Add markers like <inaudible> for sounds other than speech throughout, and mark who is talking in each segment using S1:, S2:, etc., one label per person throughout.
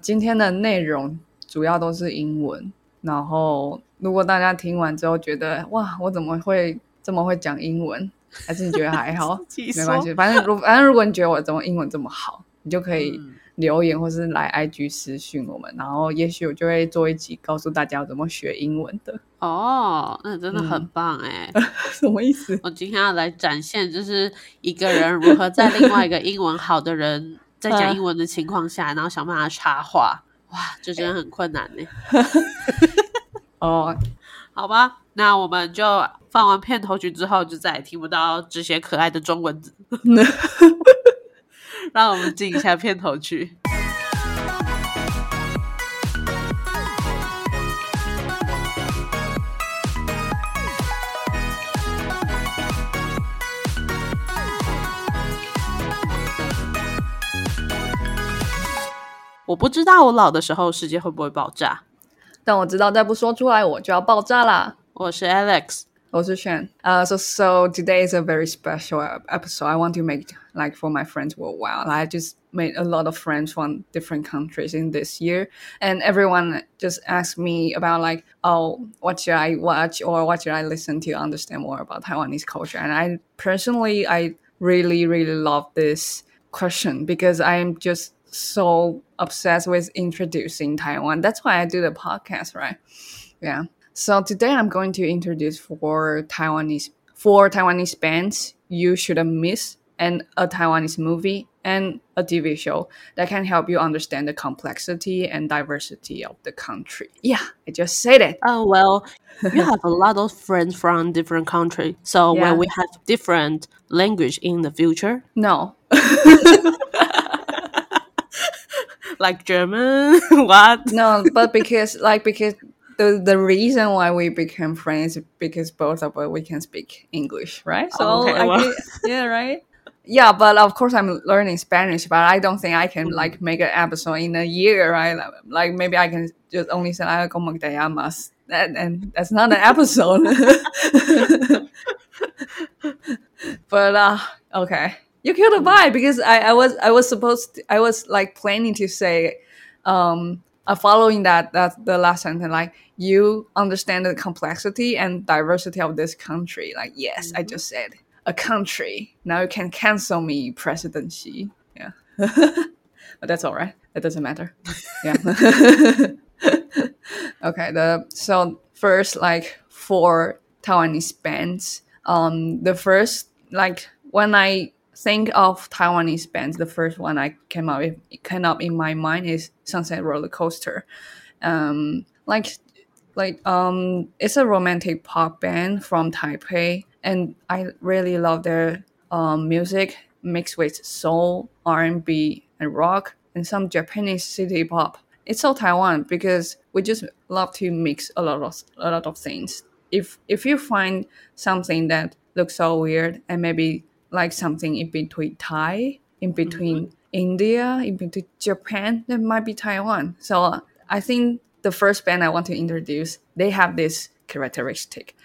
S1: 今天的内容主要都是英文，然后如果大家听完之后觉得哇，我怎么会这么会讲英文？还是你觉得还好？<laughs> 没关系，反正如反正如果你觉得我怎么英文这么好，你就可以留言或是来 IG 私讯我们，然后也许我就会做一集告诉大家怎么学英文的。
S2: 哦，那真的很棒哎！<laughs>
S1: 什么意思？
S2: 我今天要来展现，就是一个人如何在另外一个英文好的人在讲英文的情况下，然后想办法插话。哇，这真的很困难呢。<laughs>
S1: 哦，
S2: 好吧，那我们就放完片头曲之后，就再也听不到这些可爱的中文字。<laughs> 让我们进一下片头曲。我不知道我老的时候世界会不会爆炸，
S1: 但我知道再不说出来我就要爆炸啦。
S2: 我是 Alex，
S1: 我是 Shan。Uh, so so today is a very special episode. I want to make like for my friends worldwide. I just made a lot of friends from different countries in this year, and everyone just asked me about like, oh, what should I watch or what should I listen to understand more about Taiwanese culture? And I personally, I really really love this question because I'm just so obsessed with introducing Taiwan. That's why I do the podcast, right? Yeah. So today I'm going to introduce four Taiwanese four Taiwanese bands you shouldn't miss and a Taiwanese movie and a TV show that can help you understand the complexity and diversity of the country. Yeah, I just said it.
S2: Oh well, you have a lot of friends from different countries. So yeah. when we have different language in the future?
S1: No. <laughs>
S2: like German? <laughs> what?
S1: No, but because like because the the reason why we became friends because both of us we can speak English, right?
S2: So oh, okay, well.
S1: yeah, right. Yeah, but of course I'm learning Spanish, but I don't think I can mm-hmm. like make an episode in a year, right? Like maybe I can just only say I como te llamas, and, and that's not an episode. <laughs> <laughs> but uh, okay, you killed a vibe because I, I was I was supposed to, I was like planning to say um uh, following that that the last sentence like you understand the complexity and diversity of this country. Like yes mm-hmm. I just said a country. Now you can cancel me President Xi. Yeah. <laughs> But that's all right. It doesn't matter. Yeah. <laughs> Okay the so first like for Taiwanese bands. Um the first like when I think of Taiwanese bands, the first one I came up with, came up in my mind is Sunset Roller Coaster. Um, like, like um, it's a romantic pop band from Taipei, and I really love their um, music mixed with soul, R and B, and rock, and some Japanese city pop. It's all Taiwan because we just love to mix a lot of a lot of things. If if you find something that looks so weird and maybe like something in between Thai, in between mm-hmm. India, in between Japan, that might be Taiwan. So uh, I think the first band I want to introduce, they have this characteristic.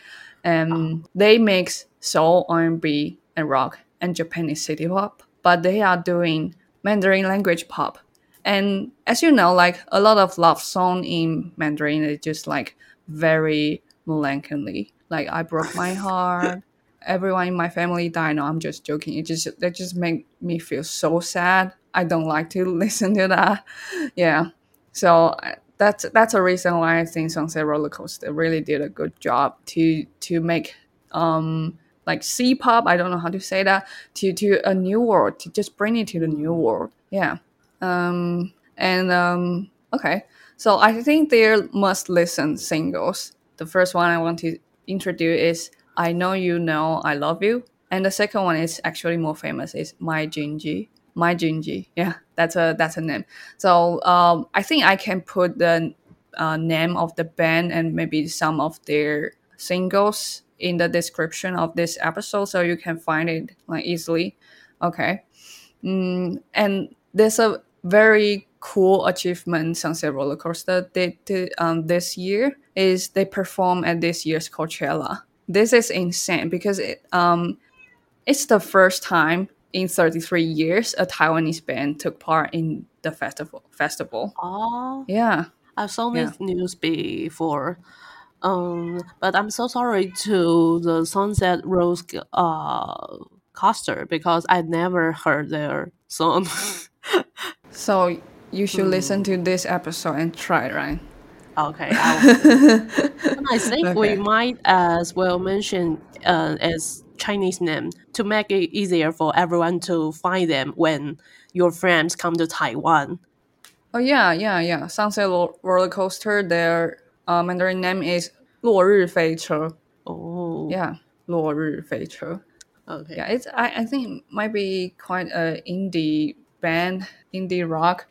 S1: and um, oh. they mix soul, R&B, and rock and Japanese city pop, but they are doing Mandarin language pop. And as you know, like a lot of love song in Mandarin is just like very melancholy. Like I broke my <laughs> heart, everyone in my family died. No, I'm just joking. It just that just make me feel so sad. I don't like to <laughs> listen to that. Yeah, so that's that's a reason why I think Sunset Roller Coaster really did a good job to to make um like C pop. I don't know how to say that to to a new world to just bring it to the new world. Yeah. Um and um okay. So I think they're must listen singles. The first one I want to introduce is I know you know I love you. And the second one is actually more famous is My Jinji. My Jinji. Yeah, that's a that's a name. So um, I think I can put the uh, name of the band and maybe some of their singles in the description of this episode so you can find it like easily. Okay. Mm, and there's a very cool achievement Sunset Roller Coaster did um, this year is they perform at this year's Coachella this is insane because it, um, it's the first time in 33 years a Taiwanese band took part in the festival. Festival.
S2: Oh,
S1: Yeah.
S2: I saw
S1: Yeah.
S2: this news before. Um, but I'm so sorry to the Sunset Rose uh caster because I never heard their song. <laughs>
S1: So you should listen to this episode and try, right?
S2: okay, <laughs> I'll, and I think we
S1: Okay.
S2: might as well mention uh, as Chinese name to make it easier for everyone to find them when your friends come to Taiwan.
S1: Oh yeah, yeah, yeah. Sunset Ro- roller coaster. Their uh, Mandarin name is 落日飞车.
S2: Oh,
S1: Yeah, 落日飞车.
S2: okay.
S1: Yeah, it's I, I think it might be quite a indie band, indie rock.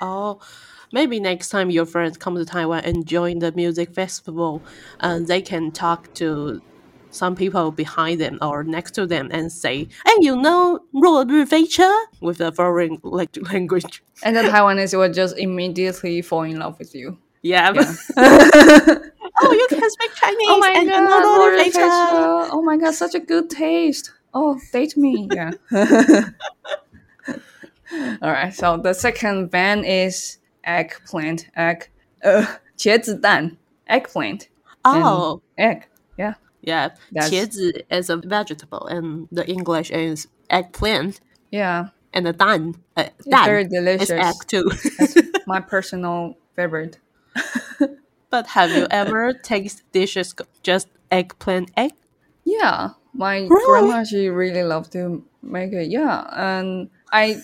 S2: Oh, maybe next time your friends come to Taiwan and join the music festival, uh, they can talk to some people behind them or next to them and say, "Hey, you know 落日飞车?" with a foreign <laughs> like language.
S1: And the Taiwanese will just immediately fall in love with you.
S2: Yeah.
S1: Yeah. <laughs> <laughs>
S2: oh, you can speak Chinese
S1: oh my
S2: and you
S1: god,
S2: know 落日飞车.
S1: 落日飞车. Oh my god, such a good taste. Oh, date me. Yeah. All right. So the second band is eggplant. Egg. Uh, 茄子蛋. Eggplant.
S2: Oh,
S1: Egg. Yeah.
S2: yeah.
S1: That's-
S2: 茄子is a vegetable and the English is eggplant
S1: Yeah.
S2: and the 蛋, uh,
S1: It's very
S2: 蛋
S1: delicious.
S2: is egg too.
S1: That's <laughs> my personal favorite. <laughs>
S2: but have you ever tasted dishes co- just eggplant egg?
S1: Yeah, my
S2: Really?
S1: grandma she really loved to make it. Yeah, and I,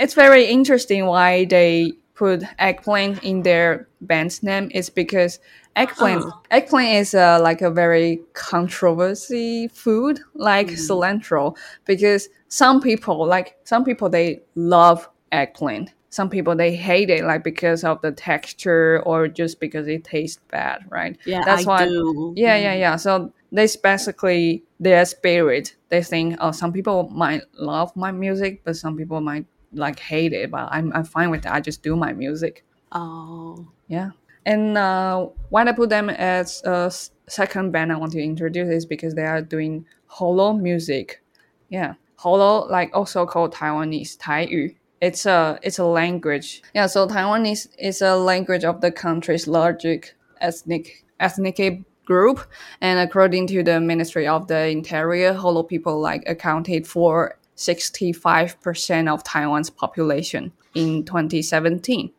S1: it's very interesting why they put eggplant in their band's name. is because eggplant
S2: Oh.
S1: eggplant is uh, like a very controversy food, like
S2: Mm.
S1: cilantro. Because some people like some people they love eggplant. Some people they hate it like because of the texture or just because it tastes bad, right?
S2: Yeah,
S1: That's
S2: I
S1: why
S2: do.
S1: yeah, yeah, yeah. So that's basically their spirit. They think, oh, some people might love my music, but some people might like hate it. But I'm, I'm fine with that. I just do my music.
S2: Oh,
S1: Yeah. And uh, why I put them as a second band I want to introduce is because they are doing holo music. Yeah, holo like also called Taiwanese 台语. It's a it's a language. Yeah, so Taiwanese is a language of the country's largest ethnic ethnic group, and according to the Ministry of the Interior, holo people like accounted for 65% of Taiwan's population in 2017.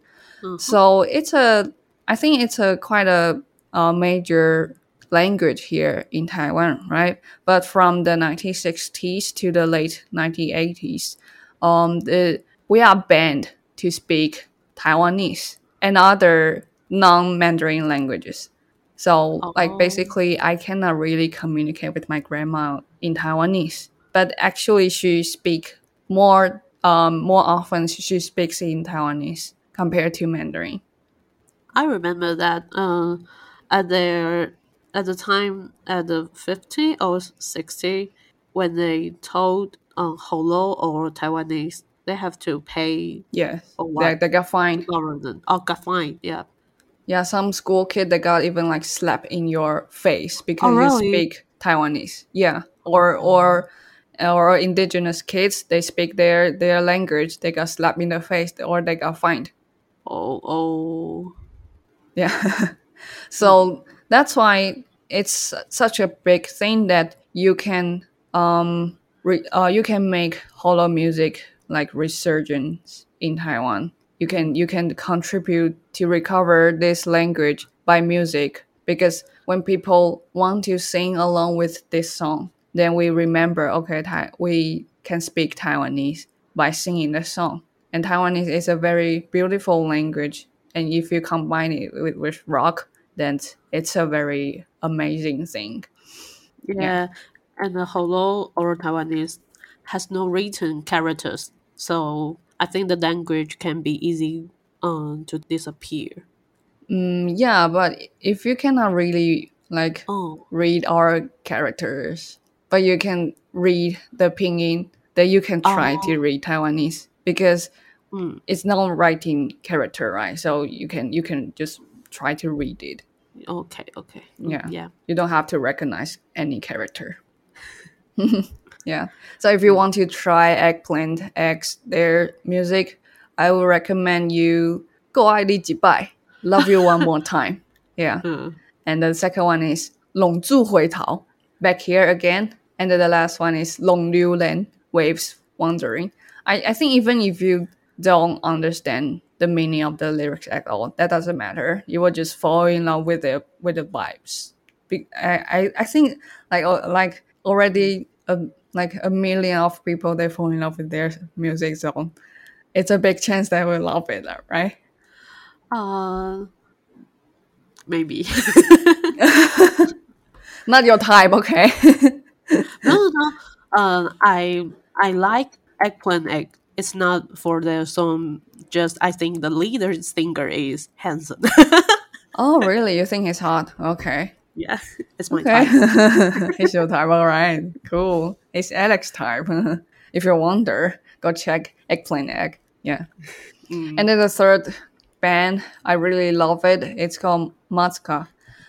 S1: So it's a, I think it's a quite a, a major language here in Taiwan, right? But from the 1960s to the late 1980s, um, the, we are banned to speak Taiwanese and other non-Mandarin languages. So,
S2: Oh.
S1: like basically, I cannot really communicate with my grandma in Taiwanese. But actually, she speak more, um, more often. She speaks in Taiwanese compared to Mandarin.
S2: I remember that uh, at their at the time at the fifty or sixty when they told uh, Holo or Taiwanese they have to pay
S1: Yes,
S2: Oh,
S1: they, they got fined.
S2: government or got fined. Yeah.
S1: Yeah, some school kid they got even like slap in your face because
S2: Oh,
S1: you speak Taiwanese. Yeah, or or or indigenous kids they speak their their language. They got slapped in the face or they got fined.
S2: Oh oh.
S1: Yeah. <laughs> so that's why it's such a big thing that you can um re- uh, you can make holo music like resurgence in Taiwan. You can you can contribute to recover this language by music because when people want to sing along with this song, then we remember okay, we can speak Taiwanese by singing the song. And Taiwanese is a very beautiful language and if you combine it with, with rock then it's a very amazing thing
S2: Yeah. And the Holo or Taiwanese has no written characters, so I think the language can be easy um to disappear.
S1: mm, yeah but if you cannot really like
S2: Oh.
S1: read our characters but you can read the pinyin that you can try to
S2: oh.
S1: read Taiwanese because
S2: mm.
S1: it's not writing character, right? So you can you can just try to read it.
S2: Okay, okay. Mm,
S1: yeah.
S2: Yeah.
S1: You don't have to recognize any character. <laughs> yeah. So if you mm. want to try Eggplant Egg's their music, I will recommend you Go ID Jibai. Love you one more time. <laughs> Yeah.
S2: Mm.
S1: And the second one is Long Zhu Hui Tao. Back here again and then the last one is long liu len waves wandering. I, I think even if you don't understand the meaning of the lyrics at all, that doesn't matter. You will just fall in love with the with the vibes. Be, I, I, I think like uh, like already a, like a million of people they fall in love with their music, so it's a big chance that we love it, right?
S2: Uh, maybe. <laughs>
S1: Not your type, okay? <laughs> <laughs>
S2: no, no, no. Uh, I I like eggplant egg. It's not for the song. Just I think the leader singer is handsome. <laughs>
S1: oh, really? You think he's hot? Okay.
S2: yeah, <laughs> it's my
S1: Okay.
S2: type.
S1: He's your type, all right. Cool. It's Alex type. if you wonder, go check Eggplant Egg. Yeah.
S2: Mm.
S1: And then the third band, I really love it. It's called Matzka.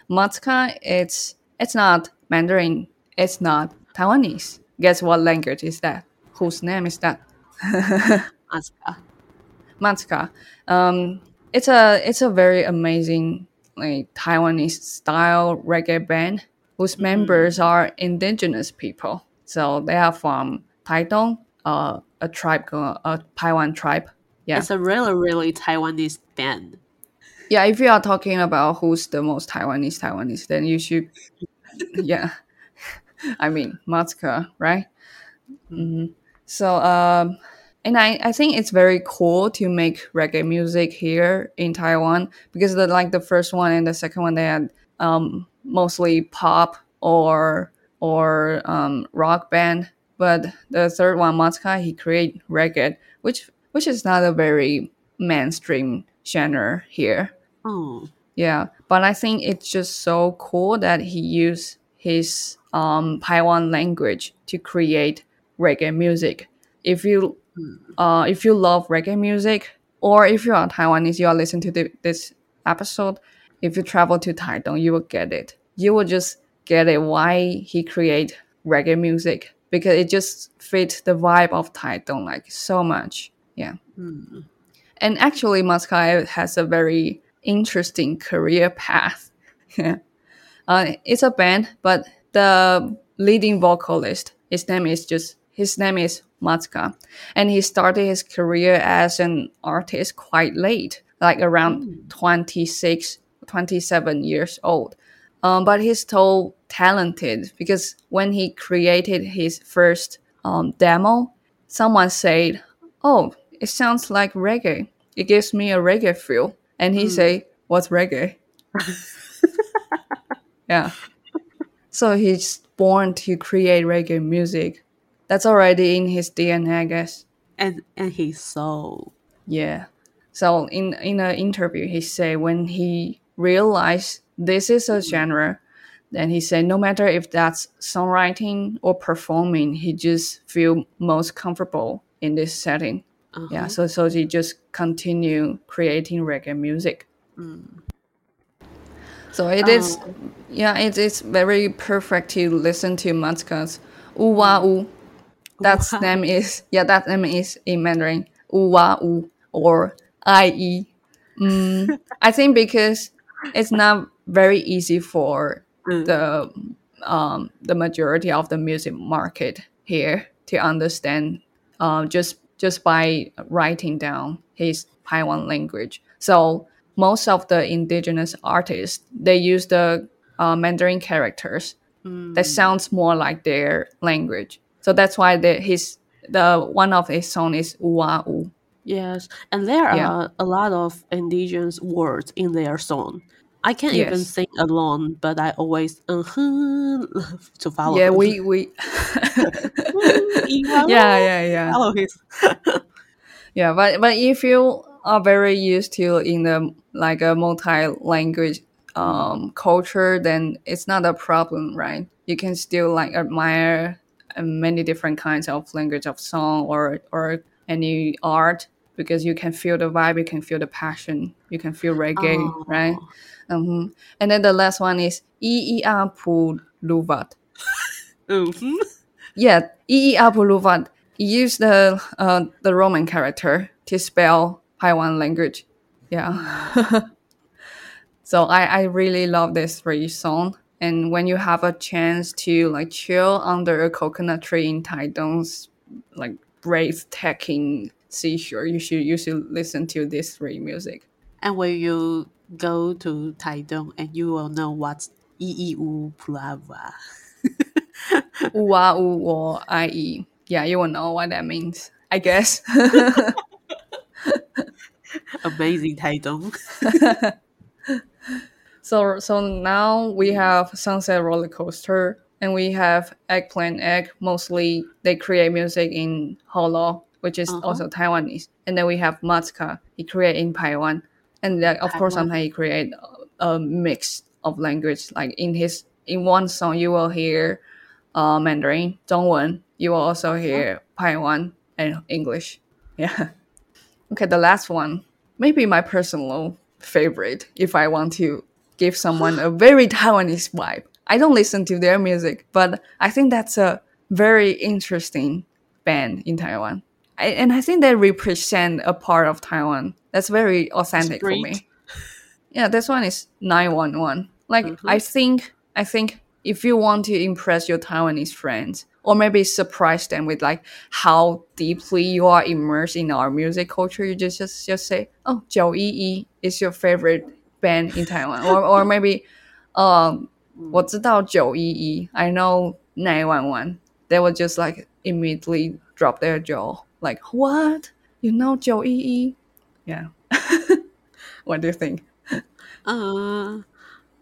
S1: Matzka, it's it's not Mandarin. It's not Taiwanese. Guess what language is that? Whose name is that? <laughs>
S2: Asuka.
S1: Matzka. Um, it's a it's a very amazing like Taiwanese style reggae band whose members are indigenous people. So they are from Taitung, uh, a tribe a Taiwan tribe. Yeah,
S2: It's a really, really Taiwanese band.
S1: yeah. If you are talking about who's the most Taiwanese Taiwanese, then you should, <laughs> yeah. I mean Matzka, right? hmm So um, and I, I think it's very cool to make reggae music here in Taiwan because the like the first one and the second one they had um, mostly pop or or um, rock band, but the third one Matzka he create reggae, which which is not a very mainstream genre here.
S2: Oh,
S1: Yeah, but I think it's just so cool that he used his um, Taiwan language to create reggae music. If you uh, if you love reggae music, or if you are Taiwanese, you are listening to the, this episode. If you travel to Taitung, you will get it. You will just get it why he create reggae music because it just fits the vibe of Taitung like so much. Yeah.
S2: hmm.
S1: And actually, Matzka has a very interesting career path. <laughs> Uh, it's a band, but the leading vocalist, his name is just his name is Matzka, and he started his career as an artist quite late, like around 26, 27 years old. Um, but he's so talented because when he created his first um, demo, someone said, "Oh, it sounds like reggae. It gives me a reggae feel." And he say, "What's reggae?" <laughs> yeah. <laughs> So he's born to create reggae music. That's already in his DNA, I guess.
S2: and and he's so
S1: Yeah. So in in an interview, he said when he realized this is a genre, then he said no matter if that's songwriting or performing, he just feel most comfortable in this setting.
S2: uh
S1: Yeah. So so he just continue creating reggae music. So it is,
S2: Oh.
S1: yeah, it is very perfect to listen to Matzka's "U Wa U." That's
S2: Wa.
S1: name is yeah, that name is in Mandarin "U Wa U" or "I E." Mm, I think because it's not very easy for
S2: Mm.
S1: the um, the majority of the music market here to understand uh, just just by writing down his Taiwan language. So most of the indigenous artists they use the uh, Mandarin characters
S2: Mm.
S1: that sounds more like their language. So that's why the his the one of his song is Ua U.
S2: Yes, and there
S1: Yeah.
S2: are a lot of indigenous words in their song. I can't even sing alone, but I always uh-huh, to follow.
S1: Yeah,
S2: him.
S1: we we <laughs>
S2: yeah, <laughs>
S1: yeah yeah yeah
S2: follow his. <laughs>
S1: yeah. But but if you are very used to in the like a multi language um culture, then it's not a problem, right? You can still like admire uh, many different kinds of language of song or or any art because you can feel the vibe, you can feel the passion, you can feel reggae,
S2: Oh.
S1: right? hmm And then the last one is E E A Pu Luvat.
S2: Mhm.
S1: Yeah, E E A Pu Luvat. use the uh, the Roman character to spell Taiwan language. Yeah. <laughs> so I, I really love this three song. And when you have a chance to like chill under a coconut tree in Taidong's like breathtaking seashore, you should you should listen to this three music.
S2: And when you go to Taidong, and you will know what's Iiu Plava.
S1: Ua u wo <laughs> I e. Yeah, you will know what that means. I guess. <laughs> <laughs>
S2: Amazing Taidong. <laughs>
S1: so so now we have Sunset Roller Coaster and we have Eggplant Egg. Mostly they create music in Holo, which is
S2: Uh-huh.
S1: also Taiwanese. And then we have Matzka. He create in Taiwan. And then, of course sometimes he create a, a mix of language. Like in his in one song you will hear uh, Mandarin, Dongwen. You will also hear Taiwan and English. <laughs> Yeah. Okay, the last one, maybe my personal favorite if I want to give someone a very Taiwanese vibe. I don't listen to their music, but I think that's a very interesting band in Taiwan. I, and I think they represent a part of Taiwan that's very authentic for me. <laughs> Yeah, this one is 911. Like
S2: Mhm.
S1: I think I think if you want to impress your Taiwanese friends or maybe surprise them with like how deeply you are immersed in our music culture, you just just, just say, "Oh, 911 is your favorite band in Taiwan." or or maybe um 我知道911, I know 911. They will just like immediately drop their jaw like, "What? You know 911?" Yeah. <laughs> what do you think?
S2: Uh,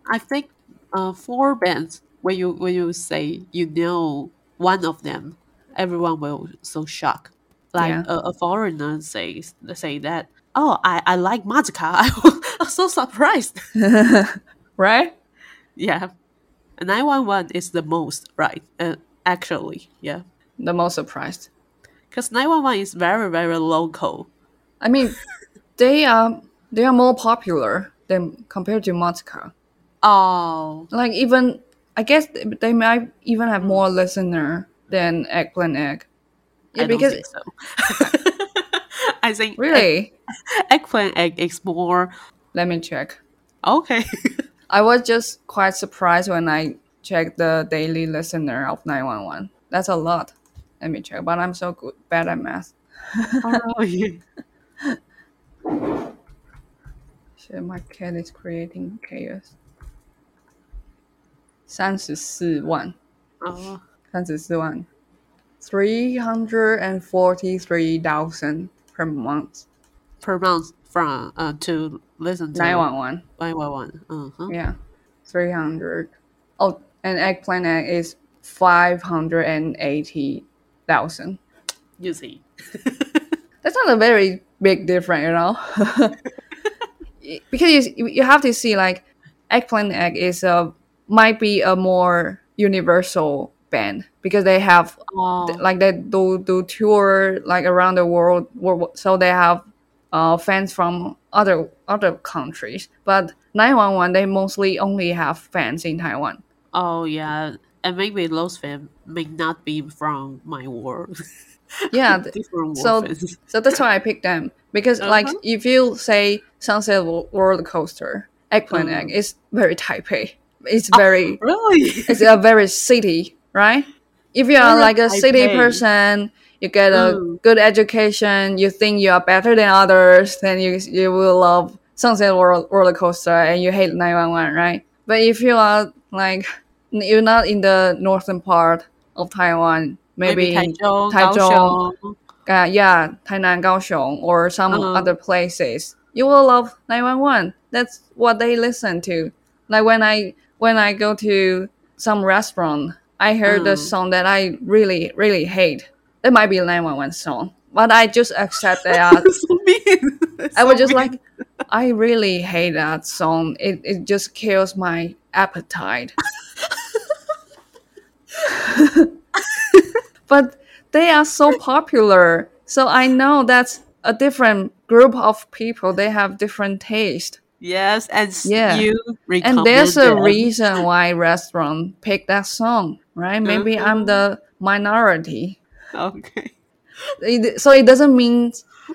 S2: I think uh, four bands. When you when you say you know one of them, everyone will so shocked. Like
S1: Yeah.
S2: a, a foreigner says say that. Oh, I, I like Magica. I was so surprised. <laughs>
S1: right?
S2: yeah, nine one one is the most right. Uh, actually, yeah,
S1: The most surprised.
S2: because nine one one is very very local.
S1: I mean, <laughs> they are they are more popular than compared to Matzka.
S2: Oh,
S1: Like even I guess they might even have more mm. listener than Eggplant Egg. Yeah,
S2: I
S1: because
S2: think so. <laughs> I think
S1: really,
S2: eggplant egg is more
S1: let me check.
S2: okay. <laughs>
S1: I was just quite surprised when I checked the daily listener of 911. That's a lot. Let me check, but I'm so good bad at math.
S2: oh, yeah. <laughs>
S1: Shit, my cat is creating chaos. 三十四万
S2: Oh,
S1: 三十四万 three hundred and forty three thousand per month.
S2: per month from uh to listen to
S1: Nine one one.
S2: 911. Uh-huh.
S1: Yeah, three hundred. Oh, and eggplant egg is five hundred and eighty thousand.
S2: You see. <laughs>
S1: That's not a very big difference, you know. <laughs> <laughs> because you, you have to see like eggplant egg is a might be a more universal band because they have
S2: Oh,
S1: like they do do tour like around the world, so they have uh, fans from other other countries. But 911 they mostly only have fans in Taiwan.
S2: oh yeah. And maybe those fans may not be from my world. <laughs>
S1: Yeah, <laughs>
S2: Different
S1: so-
S2: fans.
S1: so that's why I picked them because like
S2: Uh-huh.
S1: if you say Sunset Ro- Roller Coaster, Eggplant
S2: Mm.
S1: Egg is very Taipei. It's very
S2: Really?
S1: it's a very city, right? If you are like a city person, you get a
S2: Mm.
S1: good education, you think you are better than others, then you you will love Sunset Roller, roller Coaster and you hate 911, right? But if you are like you're not in the northern part of Taiwan, maybe, in
S2: Taichung,
S1: Taichung. Uh, yeah, Tainan, Kaohsiung, or some
S2: Uh-huh.
S1: other places, you will love 911. That's what they listen to. Like when I when I go to some restaurant, I heard the
S2: Mm.
S1: song that I really really hate. It might be a 911 song, but I just accept that. <laughs>
S2: so mean.
S1: I was
S2: So
S1: just
S2: mean.
S1: like, I really hate that song. It it just kills my appetite. <laughs> but they are so popular, so I know that's a different group of people. They have different taste,
S2: yes, and
S1: Yeah.
S2: you
S1: and there's a reason why restaurant pick that song, right? Maybe I'm
S2: Mhm.
S1: the minority.
S2: Okay.
S1: it, so it doesn't mean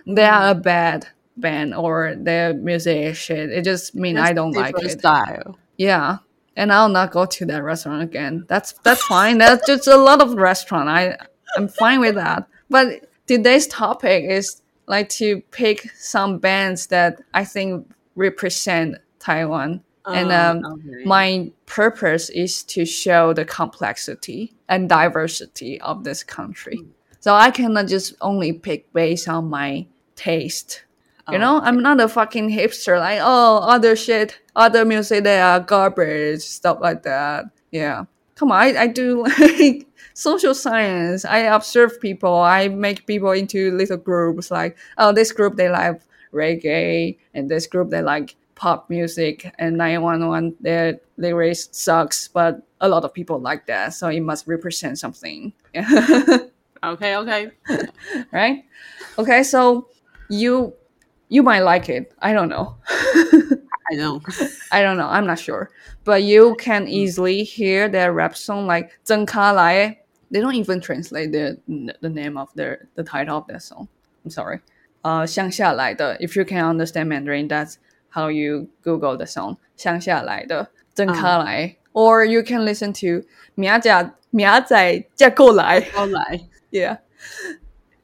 S1: they are a bad band or their music is shit. It just means I don't like it.
S2: Style.
S1: Yeah, and I'll not go to that restaurant again. That's that's fine. That's just a lot of restaurant. I I'm fine with that. But today's topic is like to pick some bands that I think represent Taiwan. and
S2: Oh,
S1: um,
S2: okay.
S1: my purpose is to show the complexity and diversity of this country. Hmm. So I cannot just only pick based on my taste. You
S2: Oh,
S1: know, I'm not a fucking hipster like oh other shit, other music they are garbage, stuff like that. Yeah. Come on, I, I do <laughs> like social science. I observe people, I make people into little groups like, oh this group they like reggae and this group they like pop music and 911 their lyrics sucks but a lot of people like that so it must represent something. <laughs>
S2: Okay okay. <laughs>
S1: Right? Okay so you you might like it. I don't know.
S2: I don't. <laughs>
S1: I don't know. I'm not sure. But you can easily hear their rap song like zheng lai. They don't even translate the the name of their the title of their song. I'm sorry. Uh, 乡下来的. If you can understand Mandarin, that's how you Google the song. 乡下来的真卡来. Or you can listen to 苗仔苗仔嫁过来.
S2: 后来
S1: Yeah. <laughs>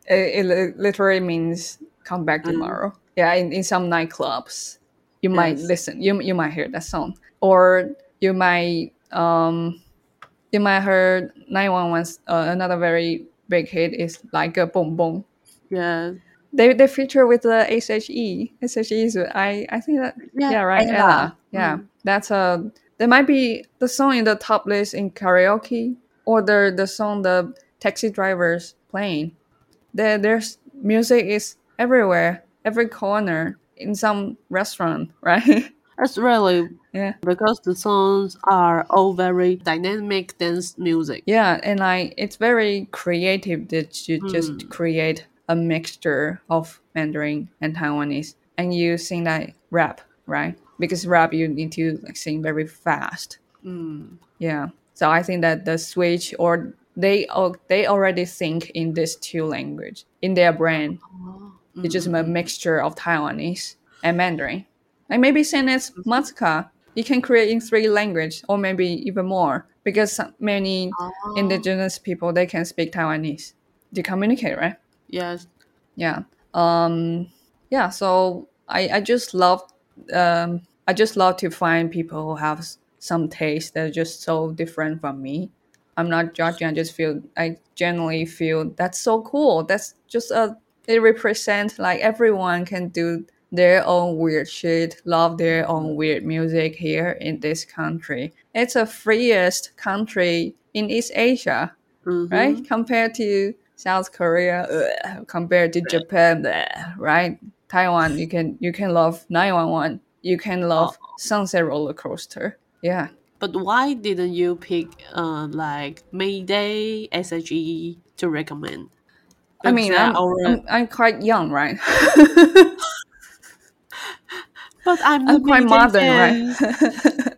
S1: It, it li- literally means come back tomorrow. Yeah, in, in some nightclubs. You might
S2: Yes.
S1: listen. You you might hear that song. Or you might um you might heard 911's uh, another very big hit is like a boom boom.
S2: yeah.
S1: they they feature with the SHE. SHE is I I think that
S2: Yeah,
S1: yeah, right
S2: Ella.
S1: Ella. Yeah.
S2: Mm.
S1: That's a there might be the song in the top list in karaoke or the the song the taxi drivers playing. There there's music is everywhere, every corner in some restaurant, <laughs> right?
S2: That's really
S1: yeah.
S2: because the songs are all very dynamic dance music.
S1: Yeah, and like it's very creative that you just create a mixture of Mandarin and Taiwanese, and you sing that rap, right? Because rap you need to like sing very fast.
S2: Mm.
S1: Yeah. So I think that the switch or they they already think in these two language in their brain. It's just a mixture of Taiwanese and Mandarin. Like maybe same as Matzka, you can create in three language or maybe even more because many indigenous people they can speak Taiwanese to communicate, right?
S2: Yes.
S1: Yeah. Um. Yeah. So I I just love um I just love to find people who have some taste that are just so different from me. I'm not judging. I just feel I genuinely feel that's so cool. That's just a it represents like everyone can do their own weird shit, love their own weird music here in this country. It's a freest country in East Asia
S2: Mhm.
S1: right? Compared to South Korea, ugh, compared to Japan, bleh, right? Taiwan, you can you can love 911, you can love Sunset Roller Coaster. Yeah,
S2: But why didn't you pick uh like Mayday, SHE to recommend?
S1: I mean, I'm, I'm, I'm quite young, right? <laughs>
S2: but I'm,
S1: I'm quite modern,
S2: fan.
S1: right?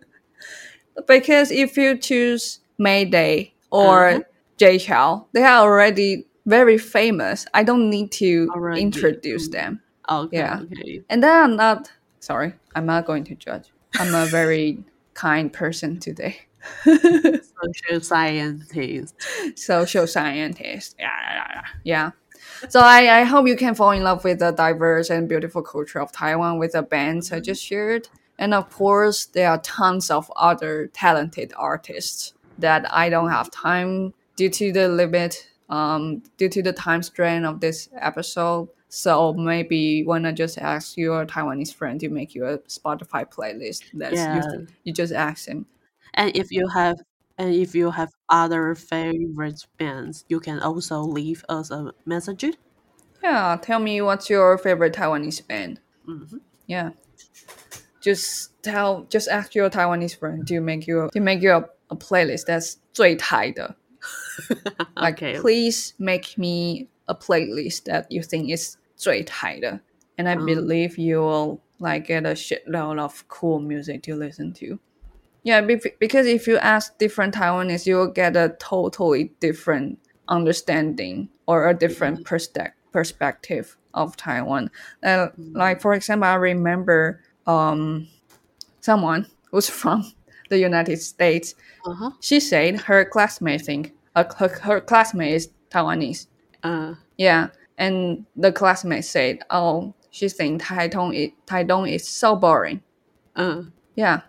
S1: <laughs> because if you choose Mayday or
S2: Uh-huh.
S1: Jay Chou, they are already very famous. I don't need to
S2: Already,
S1: introduce them.
S2: Oh, okay,
S1: Yeah.
S2: okay.
S1: And then I'm not sorry, I'm not going to judge. I'm a very <laughs> kind person today.
S2: Social scientist.
S1: Social scientist. Yeah, yeah, yeah. yeah. So I, I hope you can fall in love with the diverse and beautiful culture of Taiwan with the bands I mm-hmm. just shared. And of course, there are tons of other talented artists that I don't have time due to the limit, um, due to the time strain of this episode. So maybe wanna just ask your Taiwanese friend to make you a Spotify playlist. That's
S2: Yeah.
S1: you, you just ask him.
S2: And if you have and if you have other favorite bands, you can also leave us a message.
S1: Yeah, tell me what's your favorite Taiwanese band.
S2: Mhm.
S1: Yeah, just tell, just ask your Taiwanese friend to make you to make you a, a playlist that's 最台的. Like,
S2: Okay.
S1: please make me a playlist that you think is 最台的, and I
S2: Um.
S1: believe you will like get a shitload of cool music to listen to. Yeah, be- because if you ask different Taiwanese, you will get a totally different understanding or a different perspe- perspective of Taiwan. Uh, like for example, I remember um, someone who's from <laughs> the United States.
S2: Uh-huh.
S1: She said her classmate think uh, her, her classmate is Taiwanese.
S2: Uh,
S1: Yeah, and the classmate said, "Oh, she thinks Taitung is Taitung is so boring."
S2: uh,
S1: Yeah,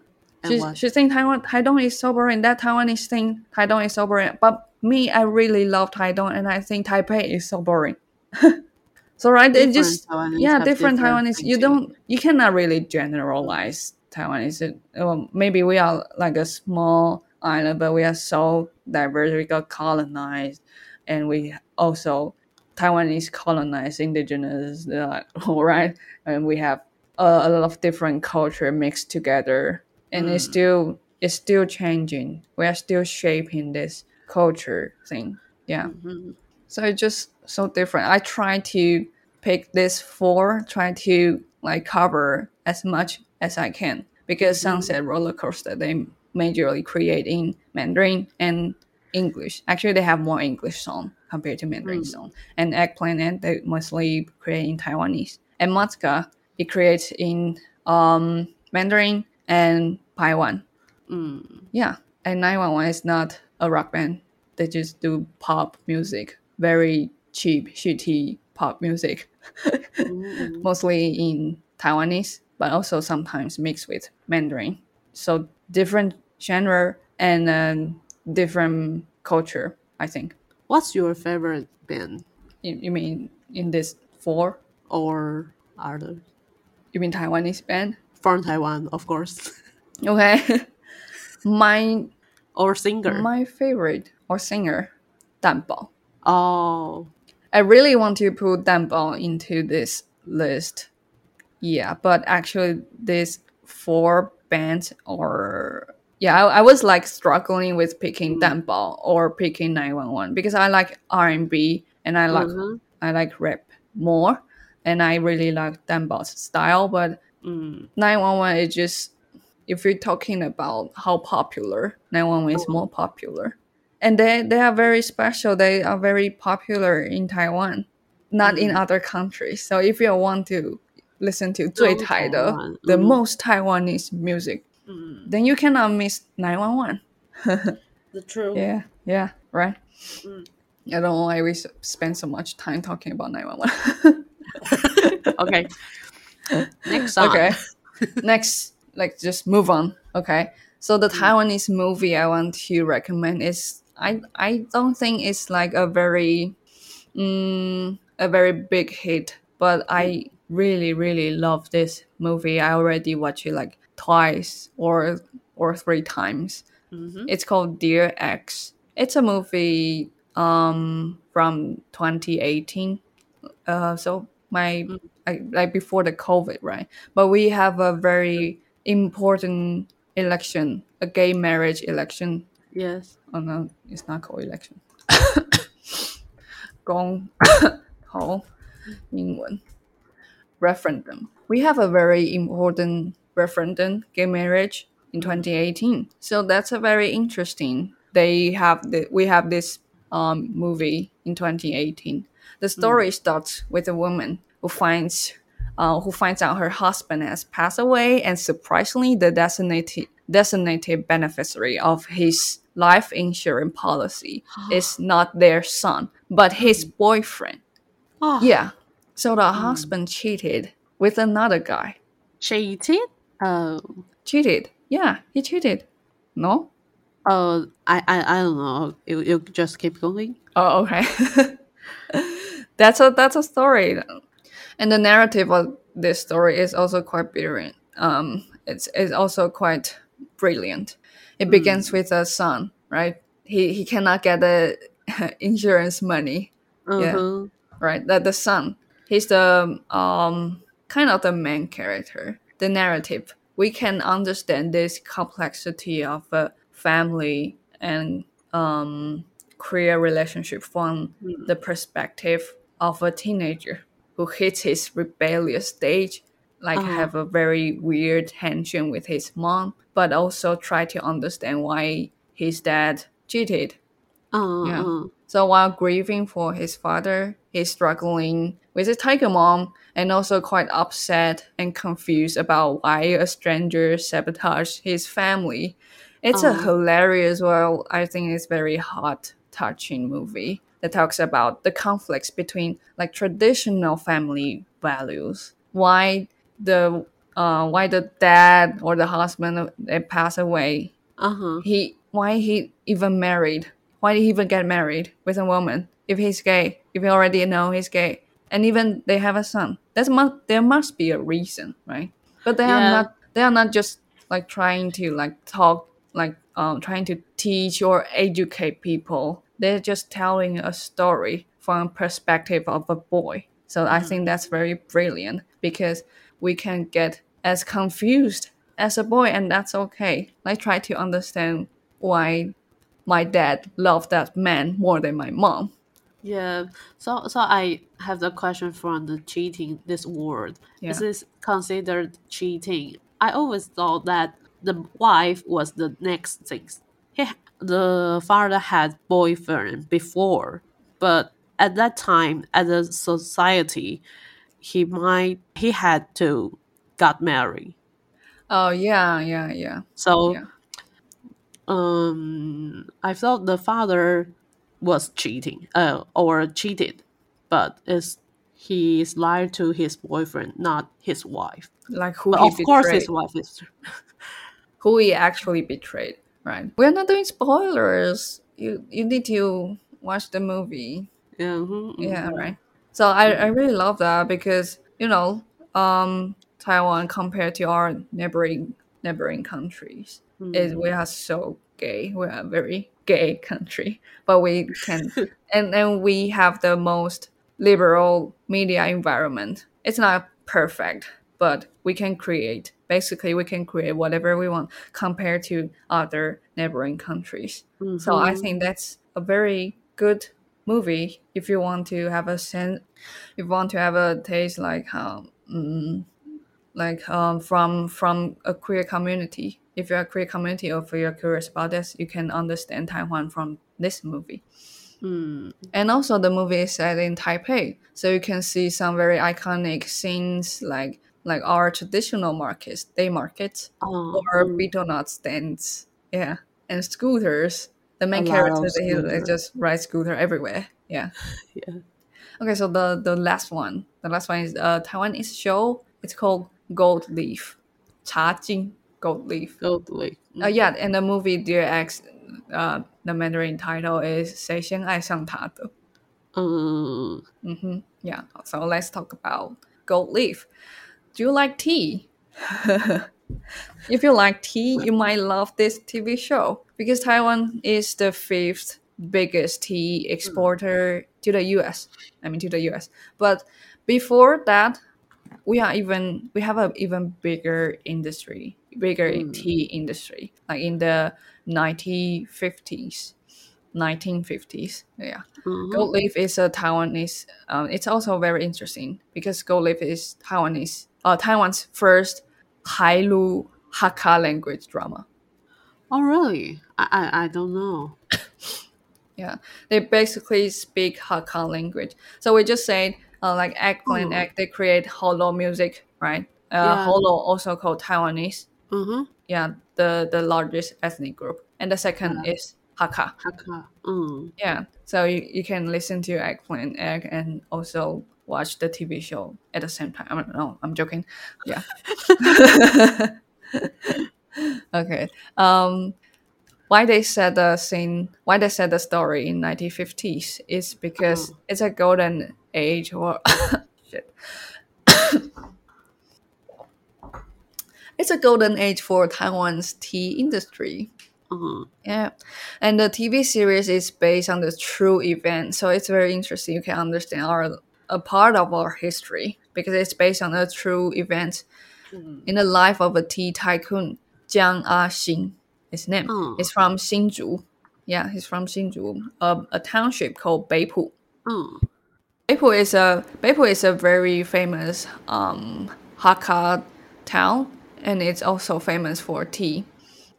S1: she she think Taiwan Taitung is so boring. That Taiwanese think Taitung is so boring. But me, I really love Taitung, and I think Taipei is so boring. <laughs> so right, they
S2: different
S1: just
S2: Taiwanese
S1: yeah,
S2: have
S1: different Taiwanese. You don't you cannot really generalize Taiwanese. It- well, maybe we are like a small island, but we are so diverse. We got colonized, and we also Taiwanese colonized indigenous, <laughs> uh, right? And we have a, a lot of different culture mixed together, and it's
S2: Mm.
S1: still it's still changing. We are still shaping this culture thing. Yeah.
S2: Mhm.
S1: So it's just so different. I try to pick this four, try to like cover as much as I can because Sunset Roller Coaster they majorly create in Mandarin and English. Actually, they have more English song compared to Mandarin
S2: Mm.
S1: song. And Eggplant they mostly create in Taiwanese. And Matzka it creates in um, Mandarin and Taiwan.
S2: Mm.
S1: Yeah, and 911 is not a rock band. They just do pop music, very cheap, shitty pop music, <laughs>
S2: Mm.
S1: mostly in Taiwanese, but also sometimes mixed with Mandarin. So different genre and um, different culture, I think.
S2: What's your favorite band
S1: You, you mean in this four?
S2: or other
S1: You mean Taiwanese band?
S2: from Taiwan, of course, <laughs>
S1: Okay. <laughs> my
S2: or singer?
S1: my favorite or singer, Dan Bao.
S2: oh,
S1: I really want to put Danbao into this list. Yeah, but actually, these four bands are yeah. I, I was like struggling with picking Danbao or picking Nine One One because I like R and B and I like
S2: Mhm.
S1: I like rap more, and I really like Danbao's style. But
S2: Mm.
S1: Nine One One is just if you're talking about how popular Nine One One is more popular, and they they are very special. They are very popular in Taiwan, not in other countries. So if you want to listen to 最台的
S2: Taiwan,
S1: the
S2: mhm.
S1: most Taiwanese music,
S2: Mm.
S1: then you cannot miss Nine One One. <laughs>
S2: The true.
S1: Yeah, yeah, right.
S2: Mm.
S1: I don't know why we s- spend so much time talking about 911. <laughs>
S2: Okay. Next song.
S1: okay. Next, like just move on. Okay. So the Taiwanese movie I want to recommend is I I don't think it's like a very mm, a very big hit, but I really really love this movie. I already watched it like twice or or three times.
S2: Mm-hmm.
S1: It's called Dear Ex. It's a movie um from 2018. Uh, so my mm-hmm. I, like before the COVID, right? But we have a very important election, a gay marriage election.
S2: Yes.
S1: Oh no, it's not called election. <coughs> gong <coughs> 公投英文。Referendum. We have a very important referendum, gay marriage in 2018. So that's a very interesting. They have the we have this um, movie in 2018. The story starts with a woman who finds uh, who finds out her husband has passed away, and surprisingly, the designated designated beneficiary of his life insurance policy <gasps> is not their son, but his boyfriend.
S2: Oh,
S1: Yeah. So the husband cheated with another guy.
S2: Cheated? Oh.
S1: Cheated. Yeah, he cheated. No?
S2: Uh, I, I, I don't know. You, you just keep going.
S1: Oh, okay. <laughs> that's a that's a story, and the narrative of this story is also quite brilliant. Um, it's it's also quite brilliant. It begins with a son, right? He he cannot get the <laughs> insurance money, Yeah.
S2: Uh-huh.
S1: right? That the son, he's the um kind of the main character. The narrative we can understand this complexity of a family and um career relationship from the perspective of a teenager who hits his rebellious stage, like
S2: Uh-huh.
S1: have a very weird tension with his mom, but also try to understand why his dad cheated
S2: Uh,
S1: Yeah.
S2: uh.
S1: So while grieving for his father, he's struggling with his tiger mom and also quite upset and confused about why a stranger sabotaged his family. It's a
S2: Oh.
S1: hilarious, well, I think it's very hot, touching movie that talks about the conflicts between like traditional family values. Why the uh, why the dad or the husband they pass away
S2: Uh huh.
S1: he why he even married why did he even get married with a woman if he's gay if you already know he's gay and even they have a son. That's mu- there must be a reason right? But they are not they are not just like trying to like talk like um trying to teach or educate people. They're just telling a story from a perspective of a boy. So i think that's very brilliant because we can get as confused as a boy and that's okay. Like try to understand why my dad loved that man more than my mom
S2: Yeah. So so I have the question from the cheating this word. Is this considered cheating? I always thought that the wife was the next thing. He the father had boyfriend before, but at that time as a society he might he had to got married.
S1: oh yeah yeah yeah
S2: So
S1: Yeah.
S2: um I thought the father was cheating uh or cheated, but it's he's lied to his boyfriend, not his wife.
S1: like who
S2: of course his wife is <laughs>
S1: who he actually betrayed right? We're not doing spoilers. You you need to watch the movie.
S2: Yeah, mhm,
S1: yeah
S2: mhm.
S1: right. So I, I really love that because you know um taiwan compared to our neighboring neighboring countries is we are so gay. We are very gay country but we can <laughs> and then we have the most liberal media environment it's not perfect but we can create basically we can create whatever we want compared to other neighboring countries so I
S2: Mhm.
S1: think that's a very good movie if you want to have a sense, if you want to have a taste like um, mm, like um, from from a queer community. If you're a queer community or if you're curious about this, you can understand Taiwan from this movie.
S2: Mm.
S1: And also, the movie is set in Taipei, so you can see some very iconic scenes like like our traditional markets, day markets,
S2: Oh,
S1: or
S2: mm.
S1: nut stands. Yeah, and scooters. The main character they just ride scooter everywhere. Yeah. <laughs>
S2: Yeah.
S1: Okay, so the the last one, the last one is a Taiwanese show. It's called Gold Leaf, 茶金 Gold Leaf.
S2: Gold Leaf.
S1: Uh, yeah, and the movie Dear Ex, uh, the Mandarin title is 谁先爱上他的.
S2: Mm.
S1: Mm -hmm. Yeah. So let's talk about Gold Leaf. Do you like tea? <laughs> if you like tea, you might love this TV show because Taiwan is the fifth biggest tea exporter to the US. I mean to the US. But before that, we are even we have an even bigger industry bigger
S2: Mm.
S1: tea industry, like in the 1950s. 1950s. Yeah.
S2: mhm.
S1: Gold leaf is a Taiwanese. Um, it's also very interesting because gold leaf is Taiwanese, uh, Taiwan's first Hailu Hakka language drama.
S2: Oh, really? I, I, I don't know. <coughs>
S1: Yeah, they basically speak Hakka language. So we just say uh, like eggplant
S2: Oh.
S1: egg. They create Holo music, right? Uh,
S2: Yeah.
S1: Holo also called Taiwanese.
S2: Mm-hmm.
S1: Yeah, the the largest ethnic group, and the second is Hakka.
S2: Hakka. Mm.
S1: Yeah, so you, you can listen to Eggplant Egg and also watch the TV show at the same time. I don't know, I'm joking. Yeah. <laughs> okay. Um, why they said the scene, why they said the story in 1950s is because
S2: Oh.
S1: it's a golden age or <laughs> shit. It's a golden age for Taiwan's tea industry.
S2: Uh-huh.
S1: Yeah, and the TV series is based on the true event, so it's very interesting. You can understand our a part of our history because it's based on a true event
S2: Mm.
S1: in the life of a tea tycoon Jiang Ah Xing. His name
S2: Oh.
S1: is from Hsinchu. Yeah, he's from Hsinchu, a, a township called Beipu.
S2: Mm.
S1: Beipu is a Beipu is a very famous um, Hakka town, and it's also famous for tea.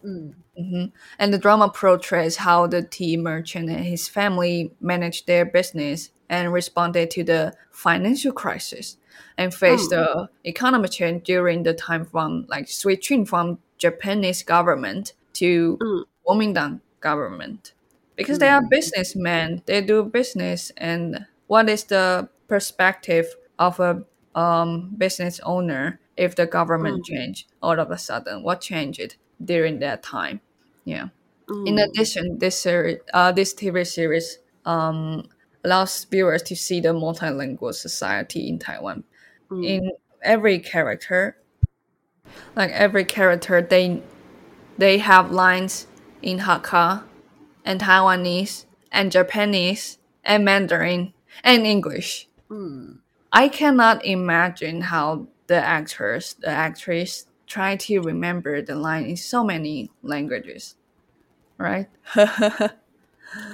S1: Mhm. And the drama portrays how the tea merchant and his family managed their business and responded to the financial crisis and faced the economic change during the time from like switching from Japanese government to
S2: Mm.
S1: Kuomintang government. Because they are businessmen, they do business and what is the perspective of a um, business owner if the government change all of a sudden? What changed during that time? Yeah. In addition, this series, uh, this TV series um, allows viewers to see the multilingual society in Taiwan. In every character, like every character, they they have lines in Hakka, and Taiwanese, and Japanese, and Mandarin, and English. I cannot imagine how the actors, the actress, try to remember the line in so many languages, right? <laughs>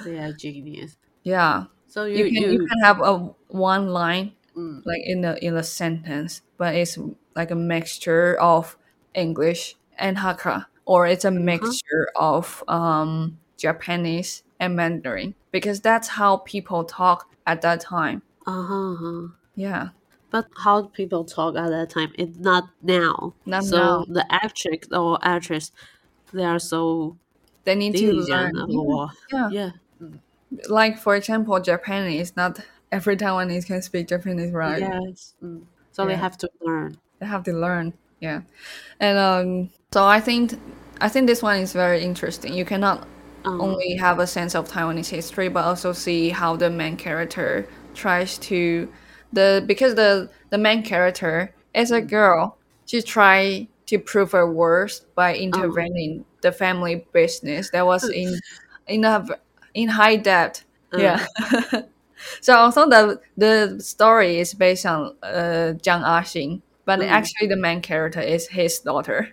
S2: They are genius.
S1: yeah,
S2: So
S1: you
S2: you
S1: can
S2: you,
S1: you can have a one line
S2: Mm.
S1: like in the in a sentence, but it's like a mixture of English and Hakka, or it's a mixture of um, Japanese and Mandarin because that's how people talk at that time.
S2: uh-huh, uh-huh.
S1: Yeah,
S2: But how people talk at that time, it's not now.
S1: Not
S2: so
S1: now.
S2: the actress or actress, they are so
S1: they need to learn. Yeah.
S2: yeah.
S1: Like for example, Japanese. Not every Taiwanese can speak Japanese, right?
S2: Yes. Mm. So they have to learn.
S1: they have to learn yeah and um so i think i think this one is very interesting you cannot
S2: Um,
S1: only have a sense of taiwanese history but also see how the main character tries to the because the the main character is a girl she try to prove her worth by intervening the family business that was in <laughs> in a in high debt. Yeah. <laughs> So also the the story is based on uh, Jiang Axing, but
S2: Mm.
S1: actually the main character is his daughter,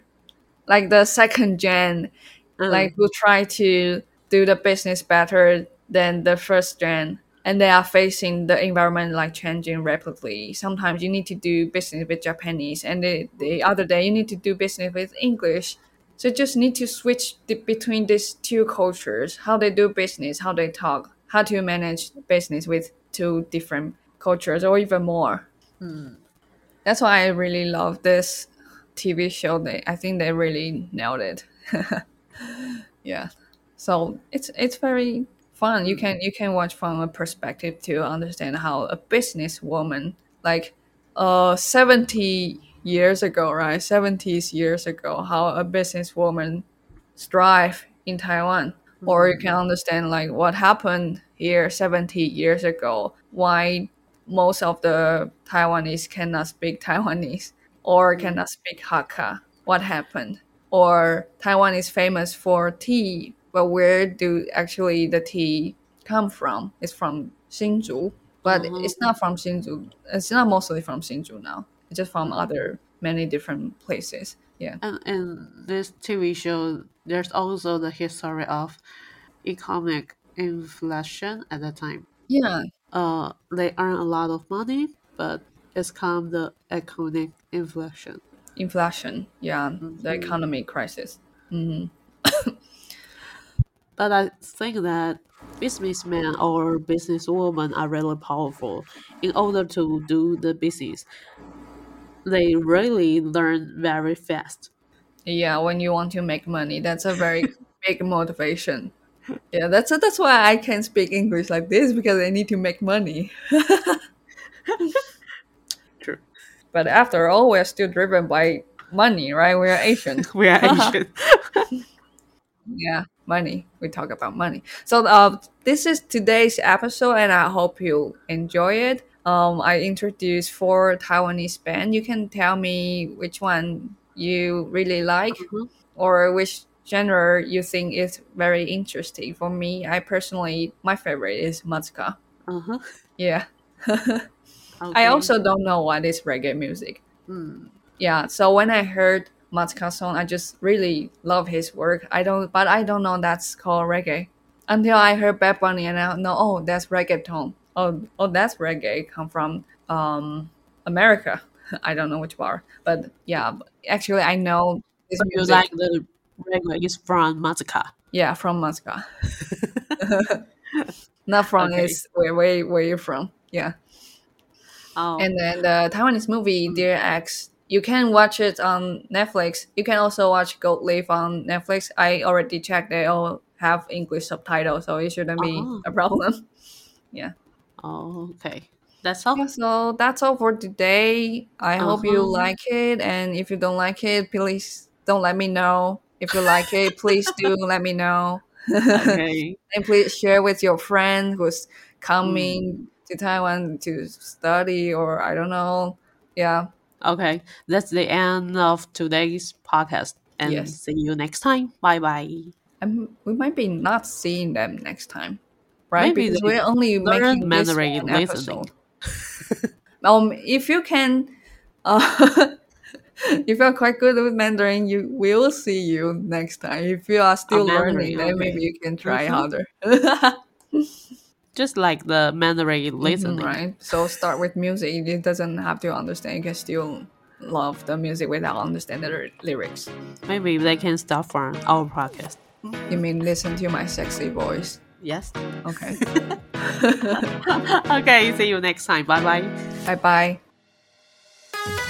S1: like the second gen,
S2: Mm.
S1: like who try to do the business better than the first gen, and they are facing the environment like changing rapidly. Sometimes you need to do business with Japanese, and the, the other day you need to do business with English. So you just need to switch the, between these two cultures, how they do business, how they talk, how to manage business with two different cultures or even more. Hmm. That's why I really love this TV show. They, I think they really nailed it. <laughs> yeah. So it's it's very fun. You mm. can you can watch from a perspective to understand how a businesswoman like uh 70 years ago, right? 70s years ago, how a businesswoman strive in Taiwan. Or you can mm. understand like what happened here 70 years ago, why most of the Taiwanese cannot speak Taiwanese or mm. cannot speak Hakka. What happened? Or Taiwan is famous for tea, but where do actually the tea come from? It's from Hsinchu, but mm-hmm. it's not from Hsinchu. It's not mostly from Hsinchu now. It's just from mm-hmm. other many different places. Yeah.
S2: And in this TV show, there's also the history of economic inflation at that time.
S1: Yeah.
S2: Uh, they earn a lot of money, but it's come the economic inflation.
S1: Inflation. Yeah. The mm-hmm. economic crisis. <laughs>
S2: But I think that businessmen or businesswomen are really powerful. In order to do the business, they really learn very fast.
S1: Yeah, when you want to make money, that's a very <laughs> big motivation. Yeah, that's that's why I can speak English like this because I need to make money. <laughs>
S2: True.
S1: But after all, we're still driven by money, right? We're Asian.
S2: We are Asian. <laughs>
S1: yeah, money. We talk about money. So uh, this is today's episode, and I hope you enjoy it. Um, I introduced four Taiwanese band. You can tell me which one you really like,
S2: Mhm.
S1: or which genre you think is very interesting. For me, I personally, my favorite is Matzka.
S2: uh-huh.
S1: Yeah, <laughs> I also don't know what is reggae music.
S2: Hmm.
S1: yeah so when i heard Matzka song i just really love his work i don't but i don't know that's called reggae until i heard bad bunny and i know oh that's reggaeton oh oh that's reggae come from um america <laughs> i don't know which bar, but yeah actually i know this
S2: you
S1: music
S2: like the reggae is from Mazaka.
S1: Yeah, from Moscow. <laughs> Not from
S2: Okay.
S1: is where where where you from? Yeah.
S2: Oh,
S1: And then the Taiwanese movie Dear Ex, you can watch it on Netflix. You can also watch Gold Leaf on Netflix. I already checked; they all have English subtitles, so it shouldn't be
S2: Oh.
S1: a problem. <laughs>
S2: oh, okay. That's all.
S1: Yeah, so that's all for today. I hope you
S2: Uh-huh.
S1: like it, and if you don't like it, please don't let me know. If you like it, please do <laughs> let me know.
S2: Okay. <laughs>
S1: and please share with your friend who's coming to Taiwan to study or I don't know. Yeah.
S2: Okay. That's the end of today's podcast. And
S1: Yes.
S2: see you next time. Bye bye.
S1: And we might be not seeing them next time. Right?
S2: Maybe
S1: because we're only making this
S2: Mandarin listening.
S1: episode. <laughs> um if you can uh <laughs> if you're quite good with Mandarin, you will see you next time. If you are still learning, then
S2: okay.
S1: maybe you can try
S2: Mhm.
S1: harder. <laughs>
S2: Just like the Mandarin listening. Mm-hmm.
S1: right? So start with music. It doesn't have to understand. You can still love the music without understanding the lyrics.
S2: Maybe they can start from our podcast.
S1: You mean listen to my sexy voice?
S2: Yes.
S1: Okay. <laughs>
S2: okay. See you next time. Bye bye.
S1: bye bye.